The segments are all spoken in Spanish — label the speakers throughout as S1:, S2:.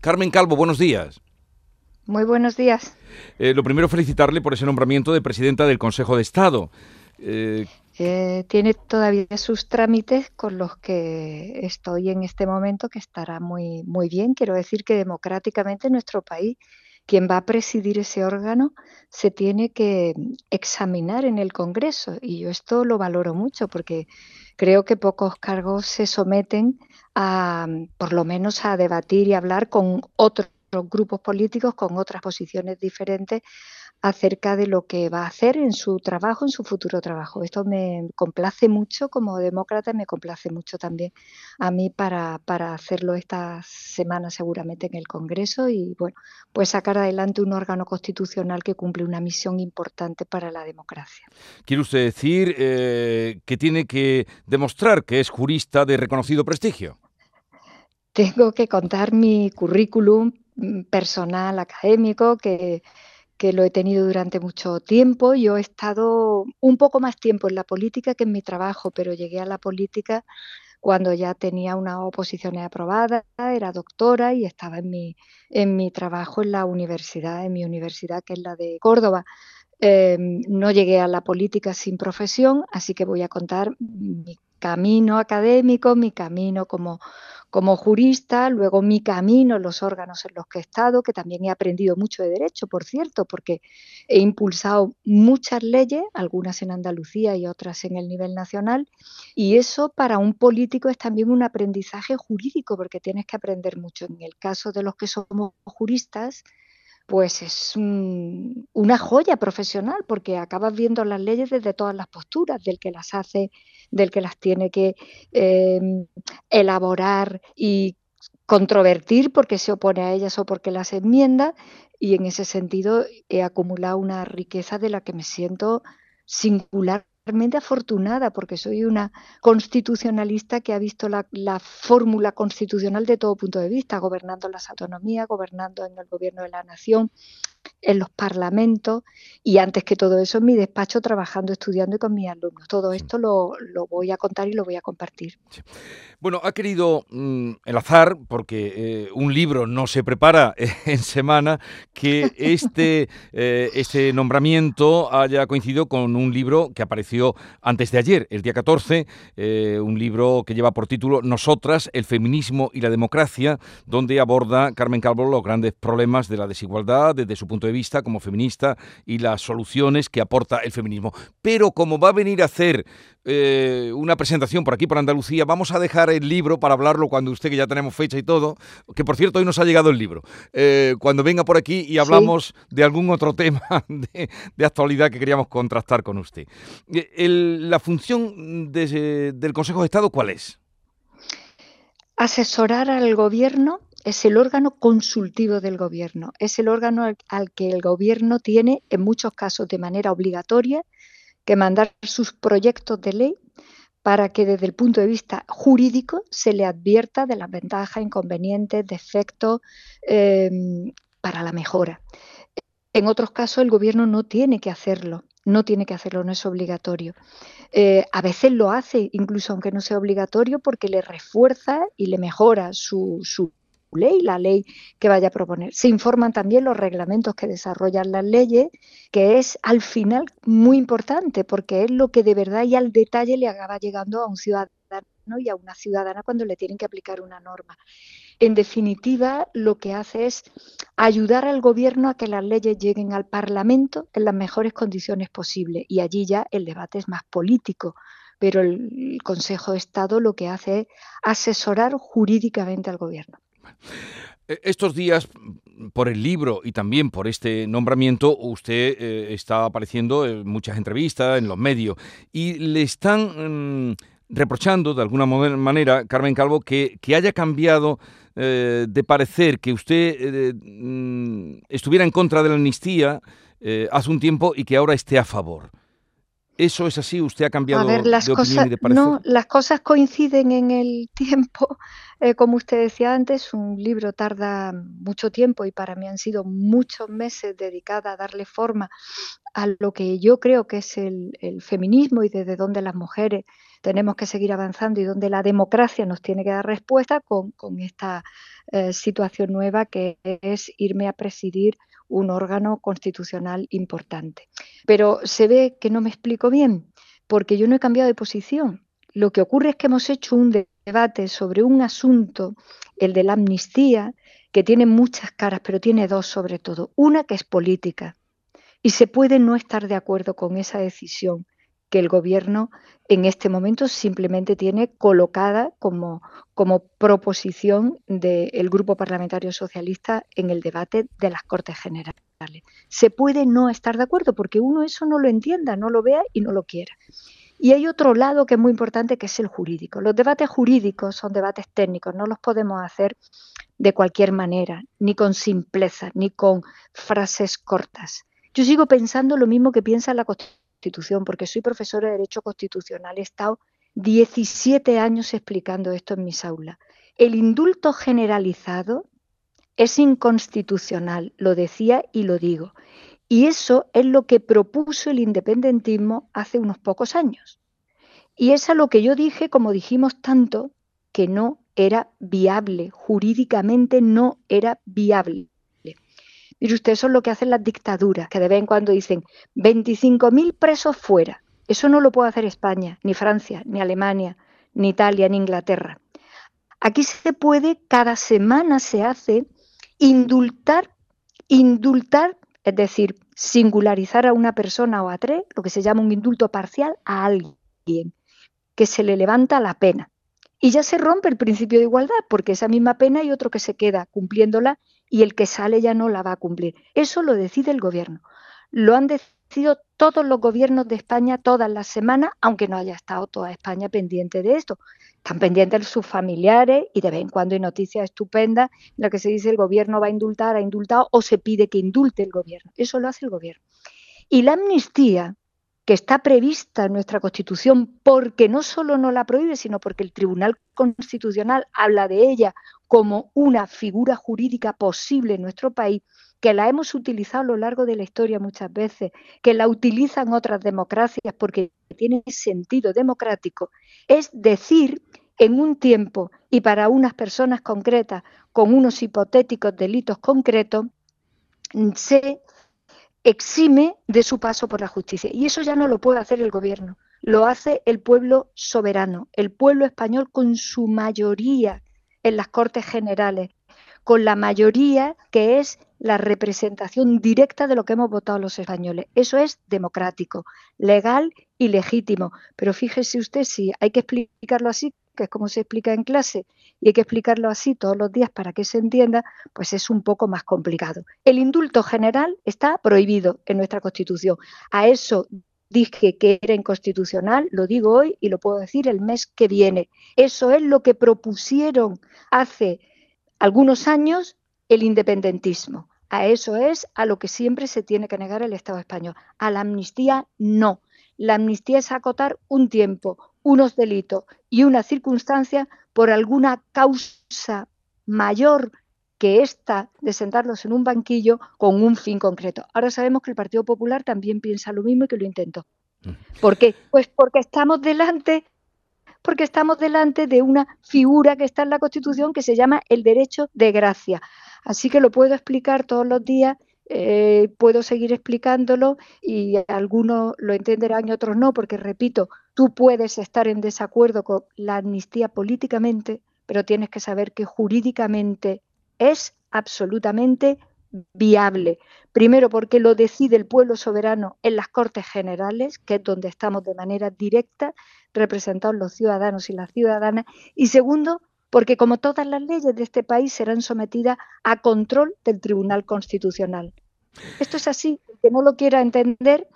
S1: Carmen Calvo, buenos días.
S2: Muy buenos días.
S1: Eh, lo primero, felicitarle por ese nombramiento de presidenta del Consejo de Estado.
S2: Eh, eh, tiene todavía sus trámites con los que estoy en este momento, que estará muy, muy bien. Quiero decir que democráticamente en nuestro país, quien va a presidir ese órgano se tiene que examinar en el Congreso. Y yo esto lo valoro mucho porque creo que pocos cargos se someten a, por lo menos, a debatir y hablar con otros grupos políticos con otras posiciones diferentes acerca de lo que va a hacer en su trabajo, en su futuro trabajo. Esto me complace mucho como demócrata, me complace mucho también a mí para, para hacerlo esta semana seguramente en el Congreso y bueno, pues sacar adelante un órgano constitucional que cumple una misión importante para la democracia.
S1: ¿Quiere usted decir eh, que tiene que demostrar que es jurista de reconocido prestigio?
S2: Tengo que contar mi currículum mm, personal académico que que lo he tenido durante mucho tiempo. Yo he estado un poco más tiempo en la política que en mi trabajo, pero llegué a la política cuando ya tenía una oposición aprobada, era doctora y estaba en mi, en mi trabajo en la universidad, en mi universidad que es la de Córdoba. Em, no llegué a la política sin profesión, así que voy a contar mi camino académico, mi camino como, como jurista, luego mi camino los órganos en los que he estado, que también he aprendido mucho de derecho, por cierto, porque he impulsado muchas leyes, algunas en Andalucía y otras en el nivel nacional, y eso para un político es también un aprendizaje jurídico, porque tienes que aprender mucho. En el caso de los que somos juristas, pues es una joya profesional porque acabas viendo las leyes desde todas las posturas, del que las hace, del que las tiene que em, elaborar y controvertir porque se opone a ellas o porque las enmienda y en ese sentido he acumulado una riqueza de la que me siento singular afortunada porque soy una constitucionalista que ha visto la, fórmula constitucional de todo punto de vista, gobernando las autonomías, gobernando en el gobierno de la nación, en los parlamentos y antes que todo eso en mi despacho trabajando, estudiando y con mis alumnos. Todo esto lo, voy a contar y lo voy a compartir.
S1: Bueno, ha querido mm, el azar, porque eh, un libro no se prepara en semana, que este, eh, este nombramiento haya coincidido con un libro que apareció antes de ayer, el día 14, eh, un libro que lleva por título Nosotras, el feminismo y la democracia, donde aborda Carmen Calvo los grandes problemas de la desigualdad desde su punto de vista como feminista y las soluciones que aporta el feminismo. Pero como va a venir a hacer eh, una presentación por aquí, por Andalucía, vamos a dejar el libro para hablarlo cuando usted, que ya tenemos fecha y todo, que por cierto hoy nos ha llegado el libro, eh, cuando venga por aquí y hablamos de algún otro tema de, actualidad que queríamos contrastar con usted. Eh, la función del Consejo de Estado, ¿cuál es?
S2: Asesorar al gobierno es el órgano consultivo del gobierno, es el órgano al, que el gobierno tiene, en muchos casos de manera obligatoria, que mandar sus proyectos de ley para que desde el punto de vista jurídico se le advierta de las ventajas, inconvenientes, defectos em, para la mejora. En otros casos el gobierno no tiene que hacerlo, no tiene que hacerlo, no es obligatorio. Eh, a veces lo hace, incluso aunque no sea obligatorio, porque le refuerza y le mejora su, su ley, la ley que vaya a proponer. Se informan también los reglamentos que desarrollan las leyes, que es al final muy importante porque es lo que de verdad y al detalle le acaba llegando a un ciudadano y a una ciudadana cuando le tienen que aplicar una norma. En definitiva, lo que hace es ayudar al gobierno a que las leyes lleguen al Parlamento en las mejores condiciones posibles y allí ya el debate es más político, pero el Consejo de Estado lo que hace es asesorar jurídicamente al gobierno.
S1: E, estos días, por el libro y también por este nombramiento, usted eh, está apareciendo en muchas entrevistas, en los medios, y le están mm, reprochando de alguna manera, Carmen Calvo, que, haya cambiado eh, de parecer, que usted eh, mm, estuviera en contra de la amnistía hace un tiempo y que ahora esté a favor. ¿Eso es así? ¿Usted ha cambiado
S2: de
S1: opinión y de parecer?
S2: No, las cosas coinciden en el tiempo. Eh, como usted decía antes, un libro tarda mucho tiempo y para mí han sido muchos meses dedicada a darle forma a lo que yo creo que es el, feminismo y desde donde las mujeres tenemos que seguir avanzando y donde la democracia nos tiene que dar respuesta con, esta eh, situación nueva que es irme a presidir un órgano constitucional importante. Pero se ve que no me explico bien, porque yo no he cambiado de posición. Lo que ocurre es que hemos hecho un debate sobre un asunto, el de la amnistía, que tiene muchas caras, pero tiene dos sobre todo. Una que es política, y se puede no estar de acuerdo con esa decisión que el gobierno en este momento simplemente tiene colocada como, como proposición del Grupo Parlamentario Socialista en el debate de las Cortes Generales. Se puede no estar de acuerdo porque uno eso no lo entienda, no lo vea y no lo quiera. Y hay otro lado que es muy importante que es el jurídico. Los debates jurídicos son debates técnicos, no los podemos hacer de cualquier manera, ni con simpleza, ni con frases cortas. Yo sigo pensando lo mismo que piensa la Constitución, porque soy profesora de Derecho Constitucional. He estado 17 años explicando esto en mis aulas. El indulto generalizado es inconstitucional, lo decía y lo digo. Y eso es lo que propuso el independentismo hace unos pocos años. Y es a lo que yo dije, como dijimos tanto, que no era viable, jurídicamente no era viable. Mire usted, eso es lo que hacen las dictaduras, que de vez en cuando dicen 25.000 presos fuera. Eso no lo puede hacer España, ni Francia, ni Alemania, ni Italia, ni Inglaterra. Aquí se puede, cada semana se hace indultar, indultar, es decir, singularizar a una persona o a tres, lo que se llama un indulto parcial, a alguien, que se le levanta la pena. Y ya se rompe el principio de igualdad, porque esa misma pena hay otro que se queda cumpliéndola y el que sale ya no la va a cumplir. Eso lo decide el gobierno. Lo han decidido todos los gobiernos de España todas las semanas, aunque no haya estado toda España pendiente de esto. Están pendientes sus familiares y de vez en cuando hay noticias estupendas en las que se dice el gobierno va a indultar, ha indultado o se pide que indulte el gobierno. Eso lo hace el gobierno. Y la amnistía, está prevista en nuestra Constitución porque no solo no la prohíbe, sino porque el Tribunal Constitucional habla de ella como una figura jurídica posible en nuestro país, que la hemos utilizado a lo largo de la historia muchas veces, que la utilizan otras democracias porque tiene sentido democrático, es decir, en un tiempo y para unas personas concretas, con unos hipotéticos delitos concretos, se exime de su paso por la justicia. Y eso ya no lo puede hacer el gobierno, lo hace el pueblo soberano, el pueblo español con su mayoría en las Cortes Generales, con la mayoría que es la representación directa de lo que hemos votado los españoles. Eso es democrático, legal y legítimo. Pero fíjese usted, si hay que explicarlo así, que es como se explica en clase, y hay que explicarlo así todos los días para que se entienda, pues es un poco más complicado. El indulto general está prohibido en nuestra Constitución. A eso dije que era inconstitucional, lo digo hoy y lo puedo decir el mes que viene. Eso es lo que propusieron hace algunos años el independentismo. A eso es a lo que siempre se tiene que negar el Estado español. A la amnistía no. La amnistía es acotar un tiempo, unos delitos y una circunstancia por alguna causa mayor que esta de sentarlos en un banquillo con un fin concreto. Ahora sabemos que el Partido Popular también piensa lo mismo y que lo intentó. ¿Por qué? Pues porque estamos delante porque estamos delante de una figura que está en la Constitución que se llama el derecho de gracia. Así que lo puedo explicar todos los días, eh, puedo seguir explicándolo y algunos lo entenderán y otros no, porque repito, tú puedes estar en desacuerdo con la amnistía políticamente, pero tienes que saber que jurídicamente es absolutamente viable. Primero porque lo decide el pueblo soberano en las Cortes Generales, que es donde estamos de manera directa representados los ciudadanos y las ciudadanas. Y segundo, porque como todas las leyes de este país serán sometidas a control del Tribunal Constitucional. Esto es así, el que no lo quiera entender,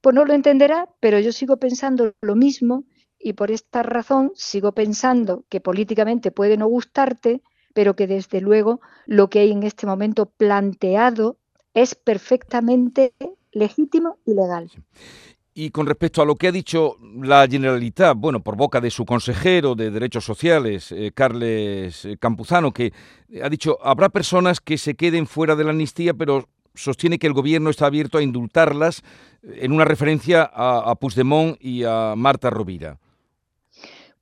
S2: pues no lo entenderá, pero yo sigo pensando lo mismo y por esta razón sigo pensando que políticamente puede no gustarte, pero que desde luego lo que hay en este momento planteado es perfectamente legítimo y legal.
S1: Y con respecto a lo que ha dicho la Generalitat, bueno, por boca de su consejero de Derechos Sociales, eh, Carles Campuzano, que ha dicho, habrá personas que se queden fuera de la amnistía, pero sostiene que el gobierno está abierto a indultarlas en una referencia a, a Puigdemont y a Marta Rovira.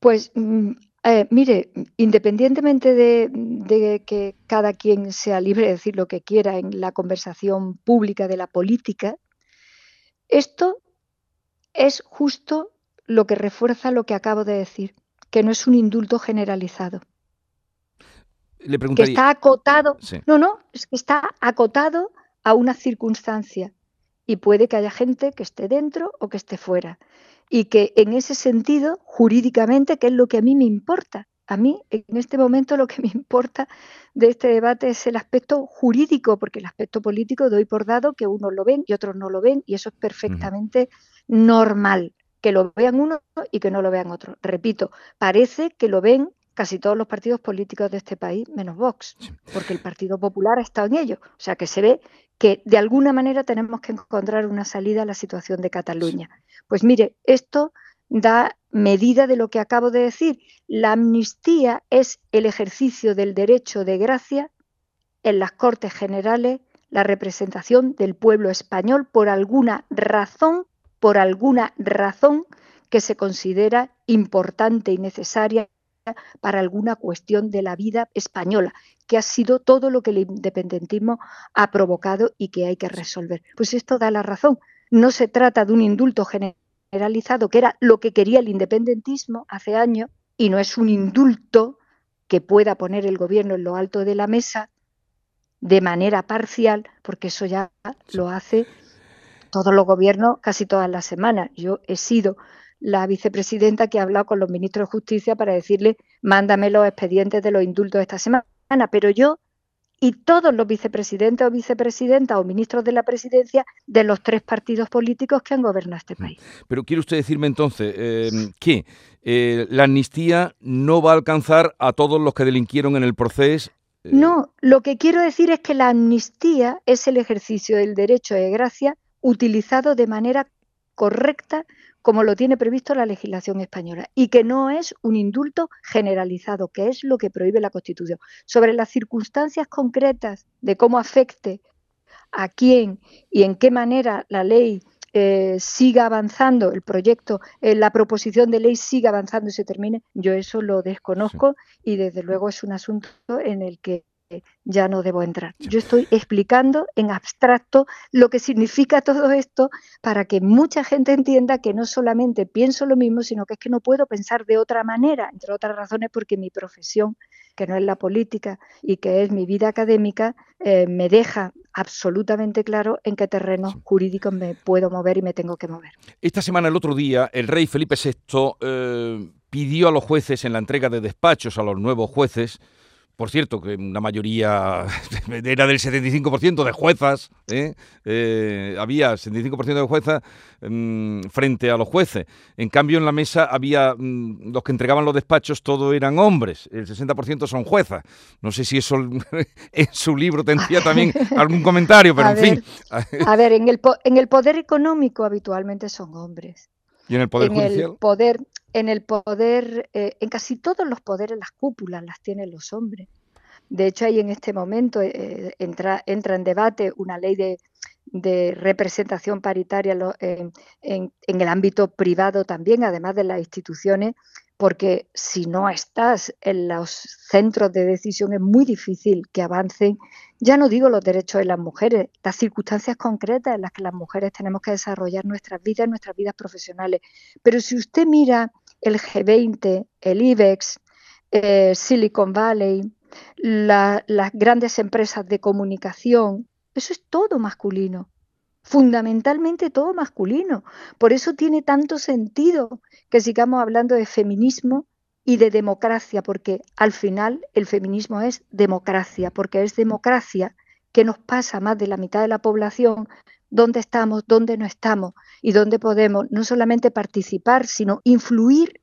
S2: Pues mm, eh, mire, independientemente de, que cada quien sea libre de decir lo que quiera en la conversación pública de la política, esto es justo lo que refuerza lo que acabo de decir, que no es un indulto generalizado. Le que está acotado. No, no, es que está acotado a una circunstancia y puede que haya gente que esté dentro o que esté fuera y que en ese sentido, jurídicamente, ¿qué es lo que a mí me importa? A mí, en este momento, lo que me importa de este debate es el aspecto jurídico, porque el aspecto político doy por dado que unos lo ven y otros no lo ven, y eso es perfectamente normal, que lo vean unos y que no lo vean otros. Repito, parece que lo ven casi todos los partidos políticos de este país, menos Vox, porque el Partido Popular ha estado en ello. O sea que se ve que de alguna manera tenemos que encontrar una salida a la situación de Cataluña. Pues mire, esto da medida de lo que acabo de decir. La amnistía es el ejercicio del derecho de gracia en las Cortes Generales, la representación del pueblo español por alguna razón, por alguna razón que se considera importante y necesaria para alguna cuestión de la vida española, que ha sido todo lo que el independentismo ha provocado y que hay que resolver. Pues esto da la razón. No se trata de un indulto generalizado, que era lo que quería el independentismo hace años, y no es un indulto que pueda poner el gobierno en lo alto de la mesa de manera parcial, porque eso ya lo hace todos los gobiernos casi todas las semanas. Yo he sido la vicepresidenta que ha hablado con los ministros de Justicia para decirle, mándame los expedientes de los indultos esta semana. Pero yo y todos los vicepresidentes o vicepresidentas o ministros de la presidencia de los tres partidos políticos que han gobernado este país.
S1: Pero quiere usted decirme entonces em, que eh, la amnistía no va a alcanzar a todos los que delinquieron en el proceso.
S2: Eh, no, lo que quiero decir es que la amnistía es el ejercicio del derecho de gracia utilizado de manera correcta como lo tiene previsto la legislación española, y que no es un indulto generalizado, que es lo que prohíbe la Constitución. Sobre las circunstancias concretas de cómo afecte a quién y en qué manera la ley eh, siga avanzando, el proyecto, eh, la proposición de ley siga avanzando y se termine, yo eso lo desconozco y desde luego es un asunto en el que ya no debo entrar. Yo estoy explicando en abstracto lo que significa todo esto para que mucha gente entienda que no solamente pienso lo mismo, sino que es que no puedo pensar de otra manera, entre otras razones porque mi profesión, que no es la política y que es mi vida académica, eh, me deja absolutamente claro en qué terreno jurídico me puedo mover y me tengo que mover.
S1: Esta semana, el otro día, el rey Felipe VI eh, pidió a los jueces en la entrega de despachos a los nuevos jueces por cierto, que una mayoría era del 75% de juezas, ¿eh? Eh, había 75% de juezas mm, frente a los jueces. En cambio, en la mesa había mm, los que entregaban los despachos, todos eran hombres, el 60% son juezas. No sé si eso en su libro tendría también algún comentario, pero en fin.
S2: a ver, en el, en el poder económico habitualmente son hombres.
S1: ¿Y en el poder judicial?
S2: El poder, en el poder, eh, en casi todos los poderes las cúpulas las tienen los hombres. De hecho, ahí en este momento eh, entra, entra en debate una ley de, representación paritaria en, en, el ámbito privado también, además de las instituciones, porque si no estás en los centros de decisión es muy difícil que avancen, ya no digo los derechos de las mujeres, las circunstancias concretas en las que las mujeres tenemos que desarrollar nuestras vidas, nuestras vidas profesionales. Pero si usted mira el G20, el IBEX, eh, Silicon Valley, las grandes empresas de comunicación, eso es todo masculino, fundamentalmente todo masculino. Por eso tiene tanto sentido que sigamos hablando de feminismo y de democracia, porque al final el feminismo es democracia, porque es democracia que nos pasa más de la mitad de la población dónde estamos, dónde no estamos y dónde podemos no solamente participar, sino influir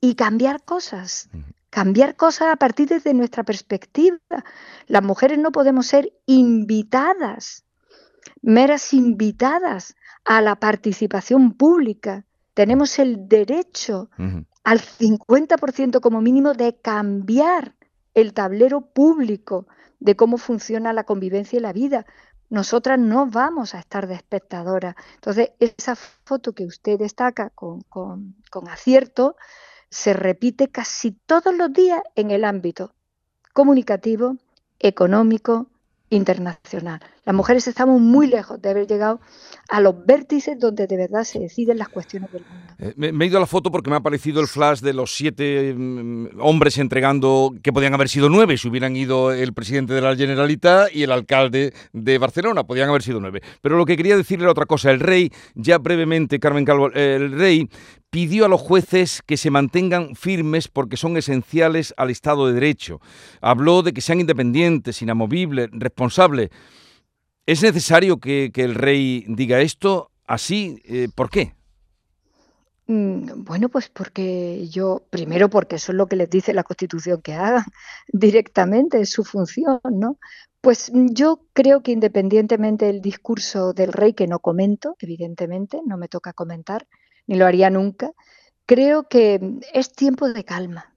S2: y cambiar cosas. Cambiar cosas a partir de nuestra perspectiva. Las mujeres no podemos ser invitadas, meras invitadas a la participación pública, tenemos el derecho al 50% como mínimo de cambiar el tablero público de cómo funciona la convivencia y la vida. Nosotras no vamos a estar de espectadoras. Entonces, esa foto que usted destaca con, con, con acierto se repite casi todos los días en el ámbito comunicativo, económico, internacional. Las mujeres estamos muy lejos de haber llegado a los vértices donde de verdad se deciden las cuestiones del mundo.
S1: Eh, me, he ido a la foto porque me ha aparecido el flash de los siete mm, hombres entregando, que podían haber sido nueve si hubieran ido el presidente de la Generalitat y el alcalde de Barcelona, podían haber sido nueve. Pero lo que quería decirle era otra cosa. El rey, ya brevemente, Carmen Calvo, el rey pidió a los jueces que se mantengan firmes porque son esenciales al Estado de Derecho. Habló de que sean independientes, inamovibles, responsables. ¿Es necesario que, el rey diga esto así? Eh, ¿Por qué?
S2: Mm, bueno, pues porque yo, primero porque eso es lo que les dice la Constitución que hagan directamente, es su función, ¿no? Pues yo creo que independientemente del discurso del rey, que no comento, evidentemente, no me toca comentar, ni lo haría nunca, creo que es tiempo de calma,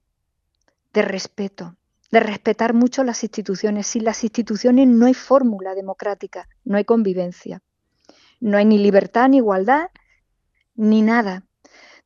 S2: de respeto, de respetar mucho las instituciones. Sin las instituciones no hay fórmula democrática, no hay convivencia. No hay ni libertad, ni igualdad, ni nada.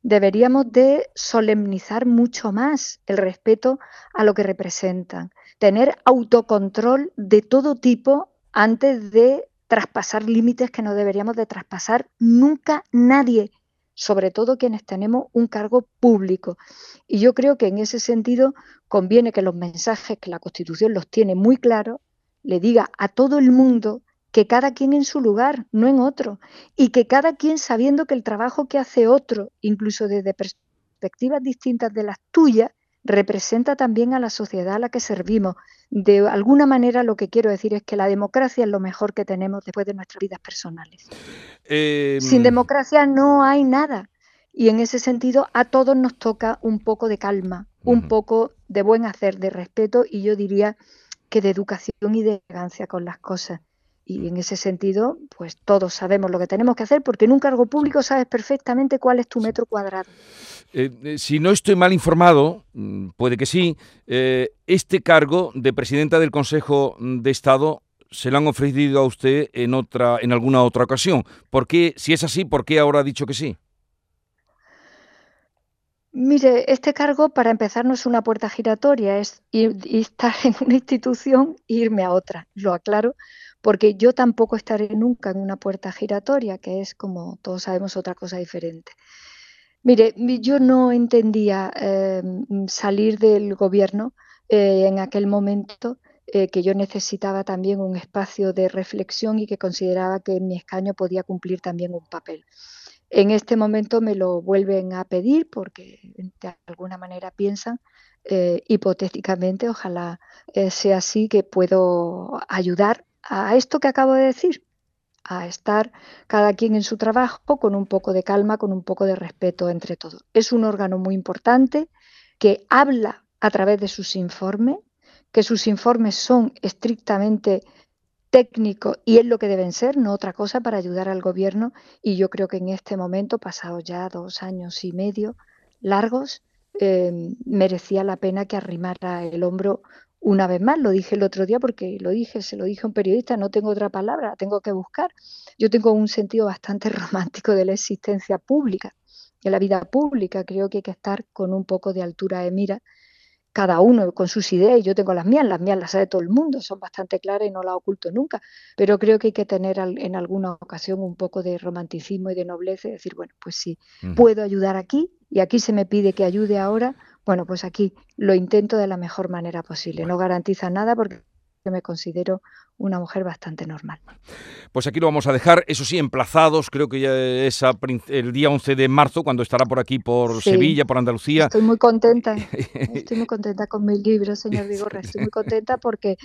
S2: Deberíamos de solemnizar mucho más el respeto a lo que representan, tener autocontrol de todo tipo antes de traspasar límites que no deberíamos de traspasar nunca nadie, sobre todo quienes tenemos un cargo público. Y yo creo que en ese sentido conviene que los mensajes que la Constitución los tiene muy claros, le diga a todo el mundo que cada quien en su lugar, no en otro, y que cada quien sabiendo que el trabajo que hace otro, incluso desde perspectivas distintas de las tuyas, representa también a la sociedad a la que servimos. De alguna manera lo que quiero decir es que la democracia es lo mejor que tenemos después de nuestras vidas personales. Em, Sin democracia no hay nada. Y en ese sentido a todos nos toca un poco de calma, un poco de buen hacer, de respeto y yo diría que de educación y de elegancia con las cosas. Y en ese sentido, pues todos sabemos lo que tenemos que hacer porque en un cargo público sabes perfectamente cuál es tu metro cuadrado.
S1: Eh, eh, si no estoy mal informado, mm, puede que sí, eh, este cargo de presidenta del Consejo de Estado se lo han ofrecido a usted en otra, en alguna otra ocasión. ¿Por qué, si es así, por qué ahora ha dicho que sí?
S2: Mire, este cargo, para empezar, no es una puerta giratoria, es ir, estar en una institución e irme a otra. Lo aclaro, porque yo tampoco estaré nunca en una puerta giratoria, que es, como todos sabemos, otra cosa diferente. Mire, yo no entendía em, salir del gobierno eh, en aquel momento eh, que yo necesitaba también un espacio de reflexión y que consideraba que mi escaño podía cumplir también un papel. En este momento me lo vuelven a pedir porque de alguna manera piensan, eh, hipotéticamente, ojalá sea así, que puedo ayudar a esto que acabo de decir, a estar cada quien en su trabajo con un poco de calma, con un poco de respeto entre todos. Es un órgano muy importante que habla a través de sus informes, que sus informes son estrictamente técnicos y es lo que deben ser, no otra cosa para ayudar al gobierno. Y yo creo que en este momento, pasados ya dos años y medio largos, eh, merecía la pena que arrimara el hombro una vez más, lo dije el otro día porque lo dije, se lo dije a un periodista, no tengo otra palabra, tengo que buscar. Yo tengo un sentido bastante romántico de la existencia pública, de la vida pública. Creo que hay que estar con un poco de altura de mira, cada uno con sus ideas, yo tengo las mías, las mías las sabe todo el mundo, son bastante claras y no las oculto nunca, pero creo que hay que tener en alguna ocasión un poco de romanticismo y de nobleza y decir, bueno, pues sí, puedo ayudar aquí y aquí se me pide que ayude ahora, bueno, pues aquí lo intento de la mejor manera posible. No garantiza nada porque me considero una mujer bastante normal.
S1: Pues aquí lo vamos a dejar, eso sí, emplazados, creo que ya es el día 11 de marzo, cuando estará por aquí, por Sevilla, por Andalucía.
S2: Estoy muy contenta, estoy muy contenta con mis libros, señor Vigorra, estoy muy contenta porque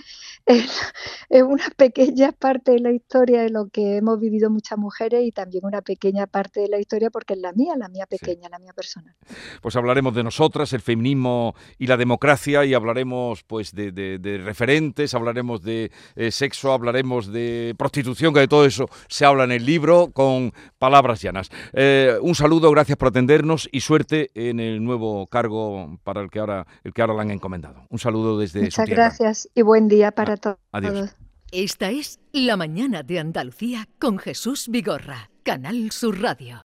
S2: es, una pequeña parte de la historia de lo que hemos vivido muchas mujeres y también una pequeña parte de la historia porque es la mía, la mía pequeña, la mía personal.
S1: Pues hablaremos de nosotras, el feminismo y la democracia y hablaremos pues de, referentes, hablaremos de... Eh, sexo, hablaremos de prostitución, que de todo eso se habla en el libro con palabras llanas. Eh, un saludo, gracias por atendernos y suerte en el nuevo cargo para el que ahora, el que ahora le han encomendado. Un saludo desde
S2: Muchas gracias y buen día para ah, todos.
S1: Adiós.
S3: Esta es La Mañana de Andalucía con Jesús Vigorra, Canal Sur Radio.